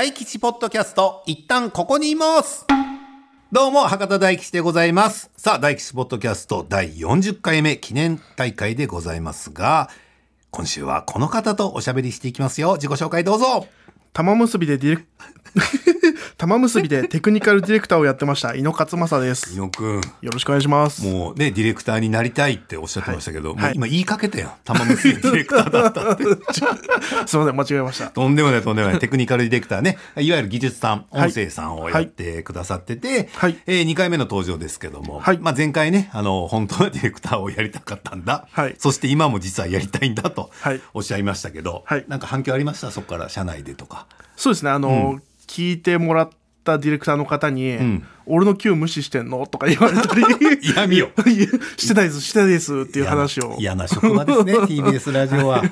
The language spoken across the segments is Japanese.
大吉ポッドキャスト、一旦ここにいます。どうも、博多大吉でございます。さあ、大吉ポッドキャスト第40回目記念大会でございますが、今週はこの方とおしゃべりしていきますよ。自己紹介どうぞ。玉結びでディレク玉結びでテクニカルディレクターをやってました。井野勝正です。伊野くん。よろしくお願いします。もうね、ディレクターになりたいっておっしゃってましたけど、はい。今言いかけたやん。玉結びディレクターだったって。すいません間違えました。とんでもないとんでもない。テクニカルディレクターね。いわゆる技術さん、はい。音声さんをやってくださってて、はい。え2回目の登場ですけども、はい。まあ前回ね、あの、本当はディレクターをやりたかったんだ。はい。そして今も実はやりたいんだとはい。おっしゃいましたけど、はい。なんか反響ありました？そこから社内でとか。そうですね。あの、聞いてもらったディレクターの方にん「俺の Q 無視してんの?」とか言われたり。嫌味よ。い やしてないですしてないですっていう話を。嫌な職場ですね TBS ラジオは。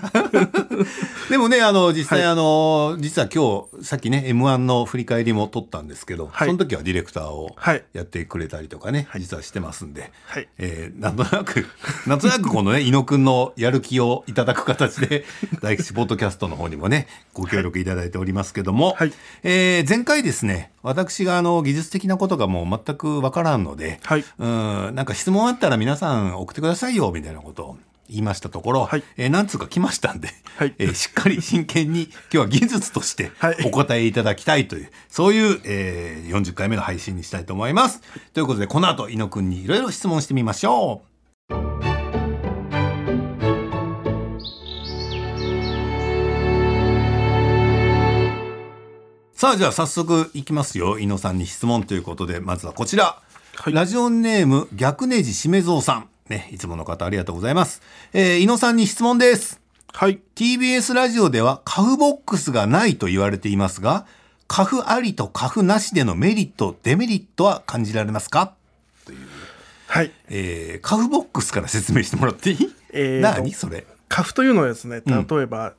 でもねあの実際、はい。あの実は今日さっきね m 1の振り返りも撮ったんですけど、はい。その時はディレクターをはい。やってくれたりとかね、実はしてますんで、はい。えーなんとなくなんとなくこのね伊野くんのやる気をいただく形で大吉ポッドキャストの方にもねご協力いただいておりますけども、はい。えー前回ですね私があの技術的なことがもう全くわからんので、はいうんなんか質問あったら皆さん送ってくださいよみたいなことを言いましたところ、はいえー何通か来ましたんで、はいえーしっかり真剣に今日は技術としてはいお答えいただきたいという、そういう、えー40回目の配信にしたいと思います。ということでこの後伊野くんにいろいろ質問してみましょう。さあじゃあ早速いきますよ。伊野さんに質問ということでまずはこちら、はい。ラジオネーム逆ネジしめぞうさん。ねいつもの方ありがとうございます、えー、伊野さんに質問です。はい。TBS ラジオではカフボックスがないと言われていますがカフありとカフなしでのメリットデメリットは感じられますか？はい。えー、カフボックスから説明してもらっていい、えーと何それ？カフというのはですね例えば、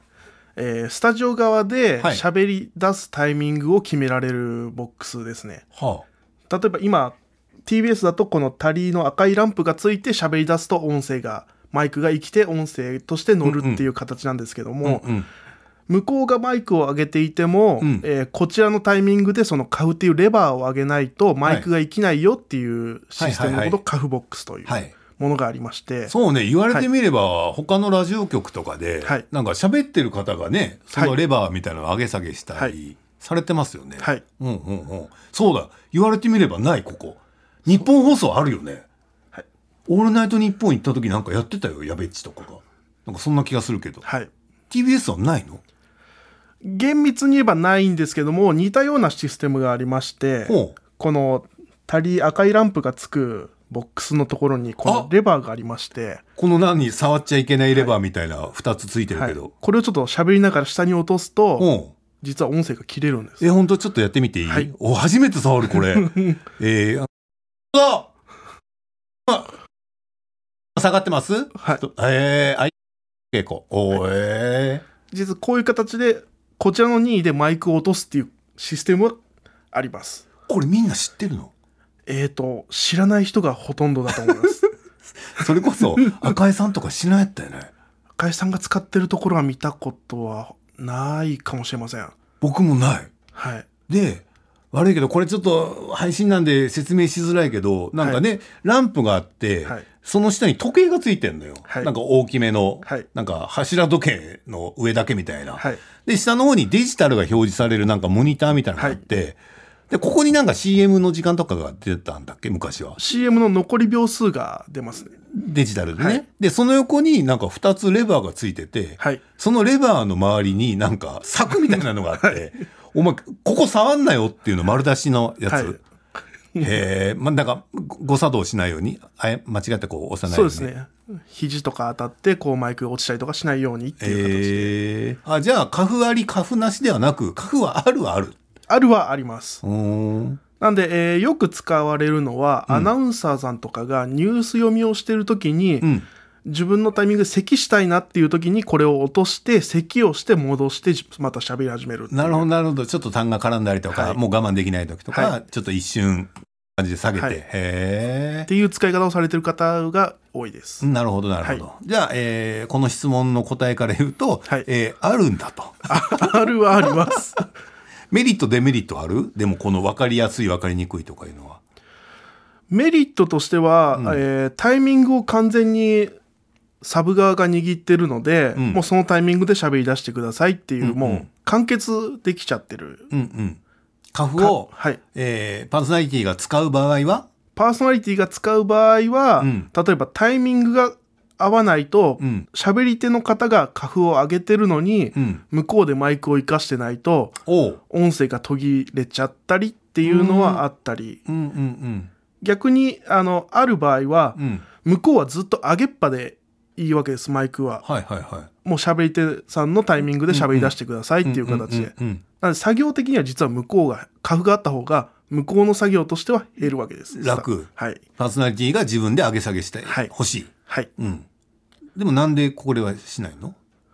えースタジオ側ではい。喋り出すタイミングを決められるボックスですね、は例えば今 TBS だとこのタリーの赤いランプがついて喋り出すと音声がマイクが生きて音声として乗るっていう形なんですけどあ、も、うん向こうがマイクを上げていても、うん。えーこちらのタイミングでそのカフっていうレバーを上げないとマイクが生きないよっていうシステムのはいはいはい。ことカフボックスという。はいものがありまして、そうね言われてみれば、他のラジオ局とかで、はいなんか喋ってる方がねそのレバーみたいなのを上げ下げしたり、はいされてますよね。はいうんうんうん。そうだ言われてみればないここ。日本放送あるよね。はいオールナイトニッポン行った時なんかやってたよやべっちとかが。なんかそんな気がするけど。はい、TBS はないの？厳密に言えばないんですけども似たようなシステムがありましてこのタリー赤いランプがつくボックスのところにこのレバーがありまして、この何触っちゃいけないレバーみたいな2つついてるはい。けど。、これをちょっと喋りながら下に落とすと実は音声が切れるんです。え、ほんとちょっとやってみていい、はい。お、初めて触るこれ。えー、あ、あ下がってます？はい。えー、あい、稽古。おー、え実はこういう形でこちらの任意でマイクを落とすっていうシステムはあります。ー、これみんな知ってるの？えーと知らない人がほとんどだと思います。それこそ、赤井さんとか知らんやったよね。赤井さんが使ってるところは見たことはないかもしれません。僕もない。はい。で、悪いけど、これちょっと配信なんで説明しづらいけど、なんかね、ランプがあって、はい。その下に時計がついてんのよ。はい。なんか大きめの、はい。なんか柱時計の上だけみたいな。はい。で、下の方にデジタルが表示されるなんかモニターみたいなのがあって、で、ここになんか CM の時間とかが出てたんだっけ？昔は。CM の残り秒数が出ますねデジタルでね。はいで、その横になんか2つレバーがついてて、はいそのレバーの周りになんか柵みたいなのがあって、お前、ここ触んなよっていうの丸出しのやつ？はいへえ、まあ、なんか、ご誤作動しないように、あえ間違ってこう押さないよに。そううですね肘とか当たってこうマイクが落ちたりとかしないようにっていう形で、えー、あ、じゃあ、カフあり、カフなしではなく、カフはあるはある。あるはあります。なんで、えーよく使われるのは、アナウンサーさんとかがニュース読みをしてる時に、うん。自分のタイミングで咳したいなっていう時にこれを落として咳をして戻してまた喋り始めるなるほど、なるほど。ちょっと痰が絡んだりとか、はいもう我慢できない時とか、はちょっと一瞬、感じで下げて。はいへっていう使い方をされてる方が多いです。え。なるほど、なるほど。じゃあ、えーこの質問の答えから言うと、はいえーあるんだと。あるはあります。メリットデメリットある？でもこの分かりやすい分かりにくいとかいうのは。メリットとしては、えータイミングを完全にサブ側が握ってるので、ん。もうそのタイミングで喋り出してくださいっていう、うんうん。もう完結できちゃってる。うんうん。カフを、はい。えーパーソナリティが使う場合は？パーソナリティが使う場合は、うん。例えばタイミングが合わないとうん。喋、り手の方がカフを上げてるのに、うん。向こうでマイクを活かしてないと音声が途切れちゃったりっていうのはあったり、うん。うん。逆にあのある場合はうん。うん向こうはずっと上げっぱでいいわけですマイクは。はいはいはい。もう喋り手さんのタイミングで喋り出してくださいっていう形で。うん。うん。なので作業的には実は向こうがカフがあった方が向こうの作業としては減るわけです。楽。はい。パーソナリティが自分で上げ下げしてはい。欲しい、はい。うんでもなんでこれはしないの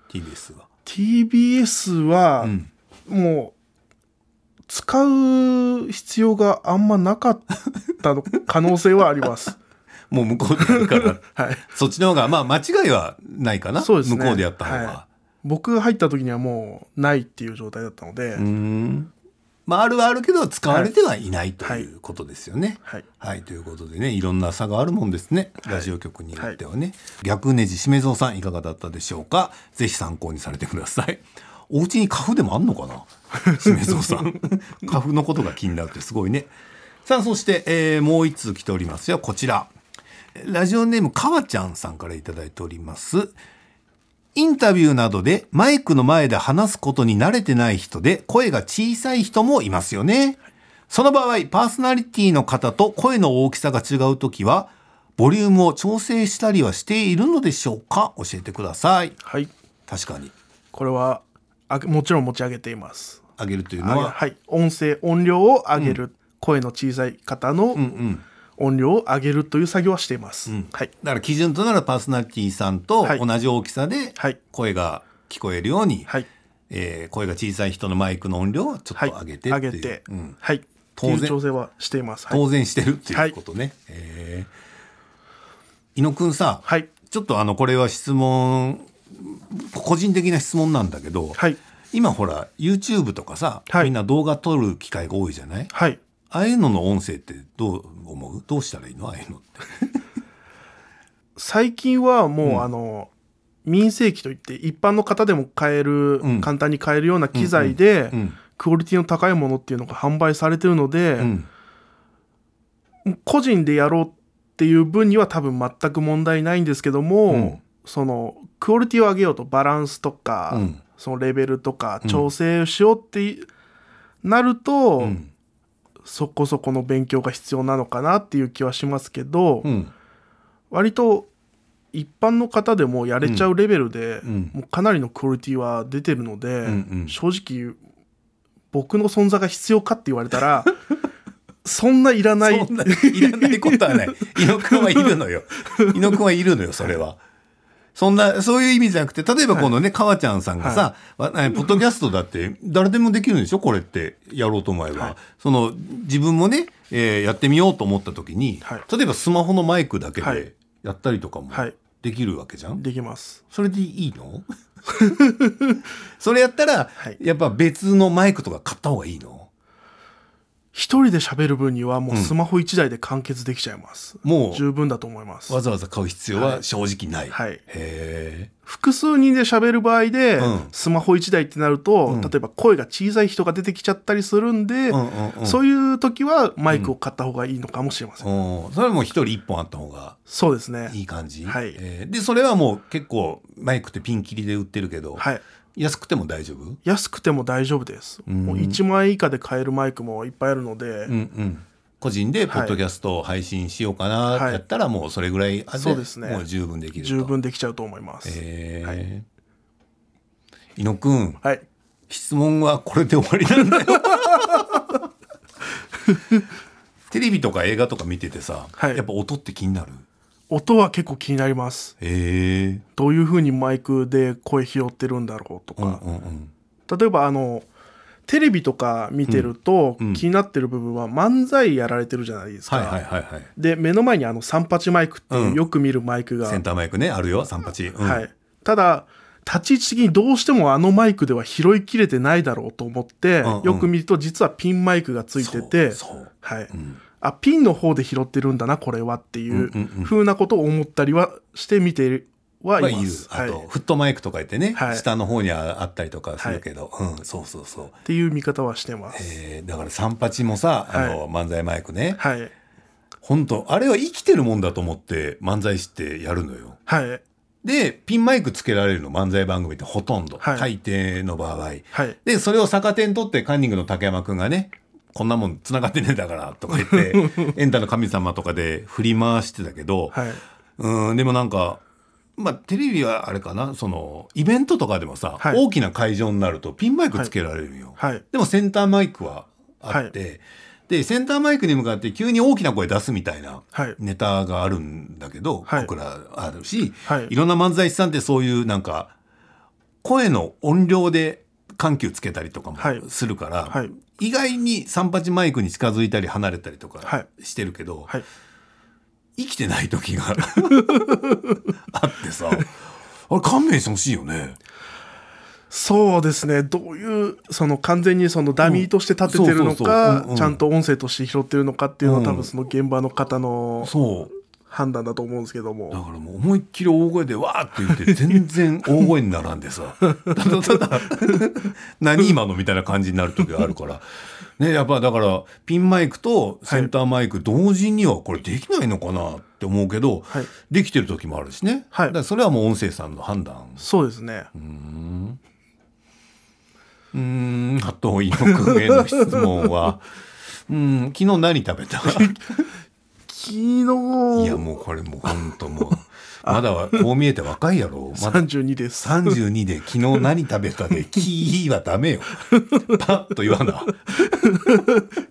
？TBS は。TBS はうん。もう使う必要があんまなかったの可能性はあります。もう向こうでやるから。はい。そっちの方がまあ間違いはないかな。そうですね。向こうでやった方が、はい。僕が入った時にはもうないっていう状態だったので、うーんまああるはあるけど使われてはいないとはいいうことですよね。はい。はい、ということでねいろんな差があるもんですね。はい。ラジオ局によってはね、逆ネジしめぞうさんいかがだったでしょうか？ぜひ参考にされてください。お家に花粉でもあんのかな？しめぞうさん。花粉のことが気になるってすごいね。さあそして、えーもう一通来ておりますよ。こちら。ラジオネームかわちゃんさんからいただいておりますインタビューなどでマイクの前で話すことに慣れてない人で声が小さい人もいますよね。その場合、パーソナリティの方と声の大きさが違うときは、ボリュームを調整したりはしているのでしょうか？教えてください。はい。確かに。これはあもちろん持ち上げています。上げるというあのは、はい。音声、音量を上げる。声の小さい方のうんうん。音量を上げるという作業はしています。んはい。だから基準となるパーソナリティさんとはい同じ大きさではい声が聞こえるように、はい。えー声が小さい人のマイクの音量をちょっはい。と上げて上げて。うんはい。当然調整はしています。はい。当然してるっていうことね。えー井野くんさ、はい。ちょっとあのこれは質問個人的な質問なんだけど、はい。今ほら YouTube とかさ、はいみんな動画撮る機会が多いじゃない？はい。ああいうのの音声ってどう思う？どうしたらいいの？ああいうのって。最近はもう、うん。あの民生機といって一般の方でも買える、うん。簡単に買えるような機材で、うんクオリティの高いものっていうのが販売されてるので、うん。個人でやろうっていう分には多分全く問題ないんですけども、うん。そのクオリティを上げようとバランスとか、うん。そのレベルとか調整しようってなると、うんそこそこの勉強が必要なのかなっていう気はしますけど、うん割と一般の方でもやれちゃうレベルで、うんもうかなりのクオリティは出てるので、んうん正直僕の存在が必要かって言われたら そんないらないいらないことはない。伊野くんはいるのよ。伊野くんはいるのよ、それは。そんな、そういう意味じゃなくて、例えばこのね、かわちゃんさんがさ、わえポッドキャストだって誰でもできるんでしょ？これってやろうと思えば。はい。その、自分もね、えーやってみようと思った時に、はい。例えばスマホのマイクだけはい。でやったりとかもはい。できるわけじゃん、できます。それでいいの？それやったら、はい。やっぱ別のマイクとか買った方がいいの？一人で喋る分にはもうスマホ一台で完結できちゃいます。もう十分だと思います。わざわざ買う必要は正直ない。はいへえ。複数人で喋る場合で、うんスマホ一台ってなると、うん例えば声が小さい人が出てきちゃったりするんで、うんうんうんそういう時はマイクを買った方がいいのかもしれません。うんそれはもう一人一本あった方がそうですね。いい感じ、はいえーでそれはもう結構マイクってピンキリで売ってるけど、はい。安くても大丈夫？安くても大丈夫です。ん。もう1万円以下で買えるマイクもいっぱいあるので、うんうん。個人でポッドキャストを配信しようかな。はい。ってやったらもうそれぐらいあそうですね。もう十分できると。十分できちゃうと思います。えー。伊野くん。はい。質問はこれで終わりなんだよ。テレビとか映画とか見ててさ、はい。やっぱ音って気になる？音は結構気になります。へえどういう風にマイクで声拾ってるんだろうとか。うんうんうん例えばあの、テレビとか見てると、うん気になってる部分は漫才やられてるじゃないですか。はいはいはいはいで、目の前にあの38マイクっていう、うんよく見るマイクが。センターマイクねあるよ三八、うん、はい。ただ、立ち位置的にどうしてもあのマイクでは拾いきれてないだろうと思って、うんうん。よく見ると実はピンマイクがついててはい。ん。あピンの方で拾ってるんだなこれはっていう風なことを思ったりはして見てはいます。はい、あと、っフットマイクとか言ってね、はい。下の方にああったりとかするけど、うんそうそうそう。ていう見方はしてます。えーだから三八もさあの、漫才マイクね。はい。本当あれは生きてるもんだと思って漫才師ってやるのよ。はいでピンマイクつけられるの漫才番組ってほとんど、はい。大抵の場合。はい。でそれを逆手に取ってカンニングの竹山くんがねこんなもん繋がってねえんだからとか言って エンタの神様とかで振り回してたけど、はい。うんでもなんかまあテレビはあれかなそのイベントとかでもさ、はい。大きな会場になるとピンマイクつけられるよ、はい。でもセンターマイクはあって、でセンターマイクに向かって急に大きな声出すみたいなはい。ネタがあるんだけど、はい。僕らあるし、はい。いろんな漫才師さんってそういうなんか声の音量で緩急つけたりとかもはい。するから、はい。意外に三八マイクに近づいたり離れたりとはかい。してるけど、はい。生きてない時が あってさあれ勘弁してほしいよね。そうですね。どういうその完全にそのダミーとして立ててるのかちゃんと音声として拾ってるのかっていうのはうん。多分その現場の方の判断だと思うんですけどだもからもう思いっきり大声でわーって言って全然大声にならんでさ。ただただ何今のみたいな感じになる時があるから。ねやっぱだからピンマイクとセンターマイク同時にはこれできないのかなって思うけど、はい。できてる時もあるしね、はい。だからそれはもう音声さんの判断。そうですね。うーんあと伊野くんへの質問は。うん昨日何食べた？昨日。いやもうこれもうほんともうまだはこう見えて若いやろ。まだ32です。32で昨日何食べたで「キー」はダメよ。パッと言わな。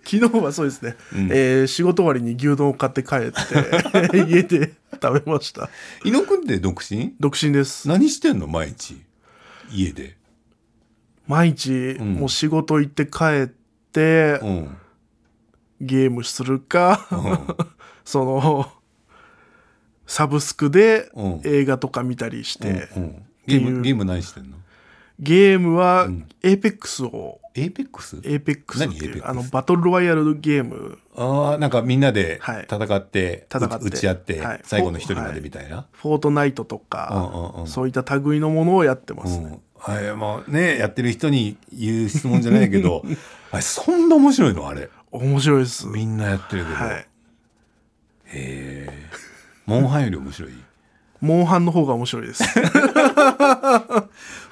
昨日はそうですね、えー仕事終わりに牛丼を買って帰って 家で食べました。伊野くんって独身？独身です。何してんの毎日？家で毎日ん。もう仕事行って帰ってうん。ゲームするか、そのサブスクでうん。映画とか見たりして、うんうん。ゲームゲーム何してんの？ゲームはエーペックスを、エーペックス？エーペックスって何いう Apex あのバトルロワイヤルゲーム。ああなんかみんなではい。戦って,、戦って。撃ち合って、はい。最後の一人までみたいな、フォートナイトとうんか、うんうん。そういった類のものをやってますね、うん。はいまあねやってる人に言う質問じゃないけど あれそんな面白いの？あれ。面白いです。みんなやってるけど、はい。へえモンハンより面白い？モンハンの方が面白いです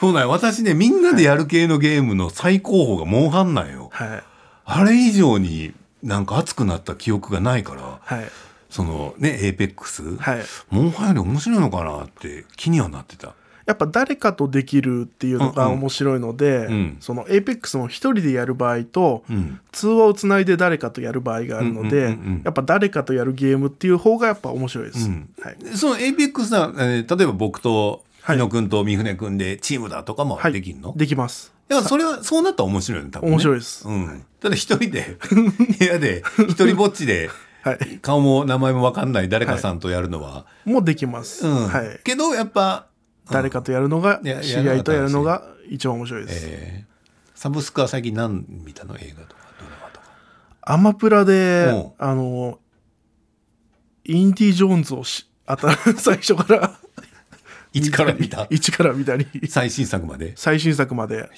そうなんよ。私ねみんなでやる系のゲームの最高峰がモンハンなんよ。はい。あれ以上になんか熱くなった記憶がないからはい。そのねエーペックス、はい。モンハンより面白いのかなって気にはなってた。やっぱ誰かとできるっていうのが面白いので、ん。その APEX も一人でやる場合と、うん。通話をつないで誰かとやる場合があるので、うんうんうんうんやっぱ誰かとやるゲームっていう方がやっぱ面白いです。うん。はい、そのエーペックスは、えー例えば僕とはい日野君と三船君でチームだとかもはい、できるの、できます。いやそれはそうなったら面白いよね多分ね。面白いです。うん、ただ一人で 部屋で一人ぼっちで はい、顔も名前も分かんない誰かさんとやるのは、もうできます。うん。はい、けどやっぱ、誰かとやるのが、知り合いとやるのが一番面白いです。えーサブスクは最近何見たの？映画とかドラマとか。アマプラでうん、あの、インディ・ジョーンズをし、あた 最初から一から見た？一から見たり、最新作まで？最新作まで、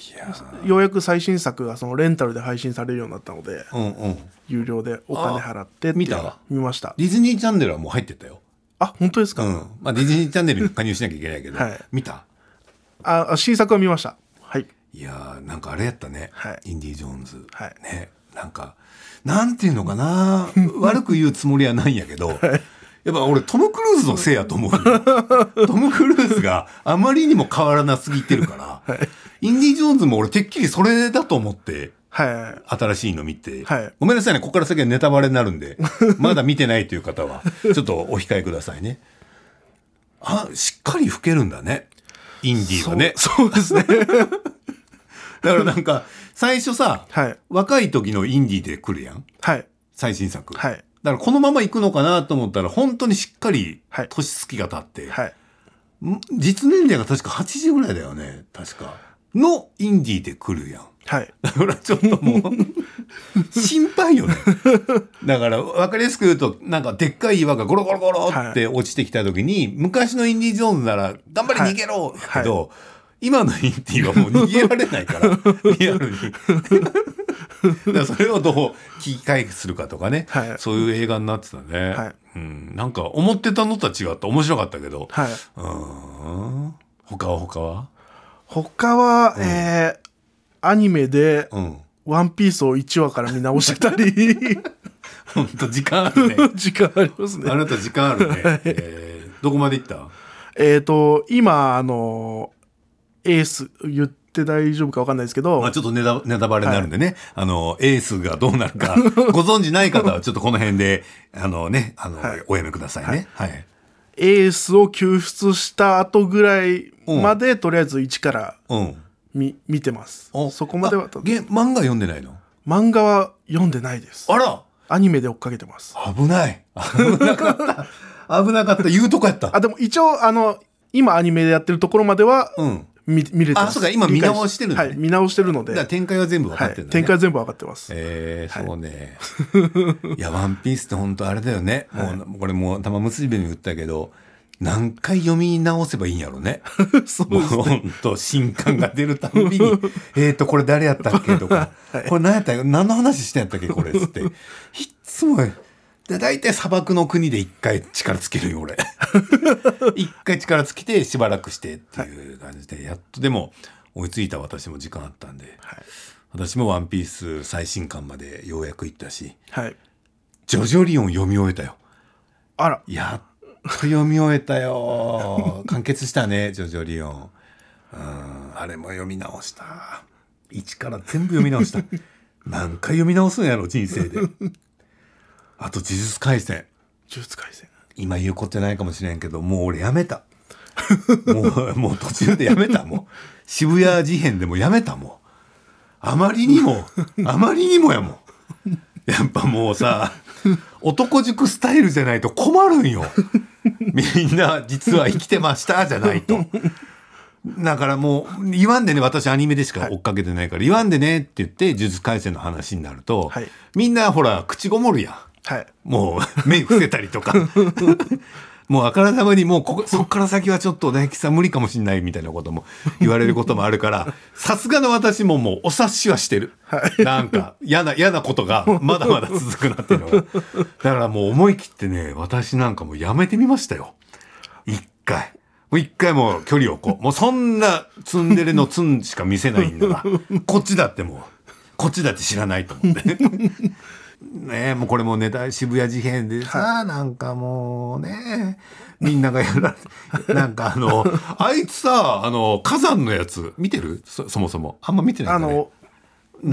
ようやく最新作がそのレンタルで配信されるようになったので、うんうん。有料でお金払って見た？見ました。ディズニーチャンネルはもう入ってたよ。あ、本当ですか、うん。まあディズニーチャンネルに加入しなきゃいけないけど、はい。見た？ああ新作は見ました。はい。いやーなんかあれやったね、はい。インディ・ジョーンズ、はい。ね。なんかなんていうのかな。悪く言うつもりはないんやけど、やっぱ俺トム・クルーズのせいやと思うよ トム・クルーズがあまりにも変わらなすぎてるから、インディ・ジョーンズも俺てっきりそれだと思ってはい。新しいの見て、はいごめんなさいねここから先はネタバレになるんで まだ見てないという方はちょっとお控えくださいねあしっかり老けるんだねインディはねそうそうですね。だからなんか最初さはい。若い時のインディーで来るやんはい。最新作、はい。だからこのまま行くのかなと思ったら本当にしっかりはい。年月が経って、はい。ん実年齢が確か80ぐらいだよね確か。のインディーで来るやん。はい。だからちょっともう心配よね。だから分かりやすく言うとなんかでっかい岩がゴロゴロゴロって落ちてきた時に、昔のインディ・ージョーンズなら頑張り逃げろやけど、今のインディはもう逃げられないから リアルに。だそれをどう聞き返するかとかね、はい。そういう映画になってたね、はい。うん、なんか思ってたのとは違って面白かったけど、はい。うん。他は他は？他は、えーアニメでうん「ワンピースを1話から見直してたり。本当時間あるね。時間ありますね。あなた時間あるね、えーどこまで行った？えっと今あのエース言って大丈夫か分かんないですけど、まあ、ちょっとネタネタバレになるんでね、あの、エースがどうなるか、ご存知ない方はちょっとこの辺で、あのね、あの、はいおやめくださいね。はい。エースを救出した後ぐらいまで、とりあえず1からうん。見見てますおそこまではあげ漫画読んでないの？漫画は読んでないですあらアニメで追っかけてます危ない。危なかった。危なかった。言うとこやった。あでも一応あの今アニメでやってるところまではうん。見見れてます。あそうか今見直してるのね。はい見直してるので、展開は全部分かはいってるんだね。展開は全部分かってます、えー、そうね。いや、ワンピースって本当あれだよね。もう、これもう玉結びに言ったけど、何回読み直せばいいんやろね。そうもう本当新刊が出るたんびに、えっと、これ誰やったっけとか、これ何やった何の話してんやったっけ？これっつって。いっつも、で大体砂漠の国で一回力つけるよ、俺。一回力つけてしばらくしてっていう感じで、やっとでも追いついた私も時間あったんで、はい私もワンピース最新刊までようやく行ったし、はいジョジョリオン読み終えたよ。あらやっと読み終えたよ。完結したね、ジョジョリオン。うん、あれも読み直した。一から全部読み直した。何回読み直すんやろ、人生で。あと、呪術廻戦。呪術廻戦今言うことないかもしれんけど、もう俺やめた。もう、もう途中でやめた、もう。渋谷事変でもやめた、もう。あまりにも、あまりにもやもん。やっぱもうさ、男塾スタイルじゃないと困るんよ。みんな実は生きてましたじゃないと。だからもう言わんでね私アニメでしか追っかけてないから、言わんでねって言って呪術廻戦の話になると、はいみんなほら口ごもるやん。はい。もう目伏せたりとか。もうあからさまにもうここそこから先はちょっと大吉さん無理かもしんないみたいなことも言われることもあるからさすがの私ももうお察しはしてる、なんか嫌な嫌なことがまだまだ続くなっていうのが。だからもう思い切ってね私なんかもうやめてみましたよ。一回。もう一回もう距離をこう。もうそんなツンデレのツンしか見せないんだからこっちだってもうこっちだって知らないと思って。ねえもうこれもネタ渋谷事変でさ、なんかもうねみんながやられ なんかあのあいつさあの火山のやつ見てる？そそもそも。あんま見てないね。あの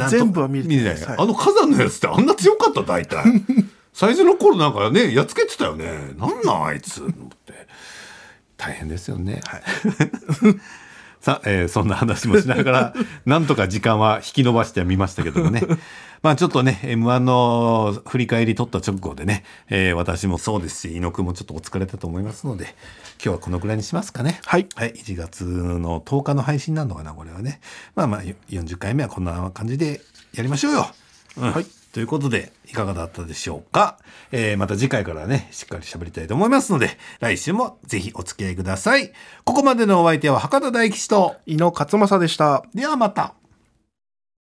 全部は見れてないはい。あの火山のやつってあんな強かった？大体。最初の頃なんかねやっつけてたよね。なんなんあいつ？って。大変ですよね、さあ、えーそんな話もしながら なんとか時間は引き延ばしてはみましたけどもねまあちょっとね m 1の振り返り取った直後でね、えー私もそうですし猪野君もちょっとお疲れたと思いますので今日はこのぐらいにしますかねはいはい、1月の10日の配信なのかな、これはね。まあまあ、よ40回目はこんな感じでやりましょうよ。うんはい。ということで、いかがだったでしょうか？えーまた次回からね、しっかり喋りたいと思いますので、来週もぜひお付き合いください。ここまでのお相手は博多大吉と、井野勝正でしたではまた。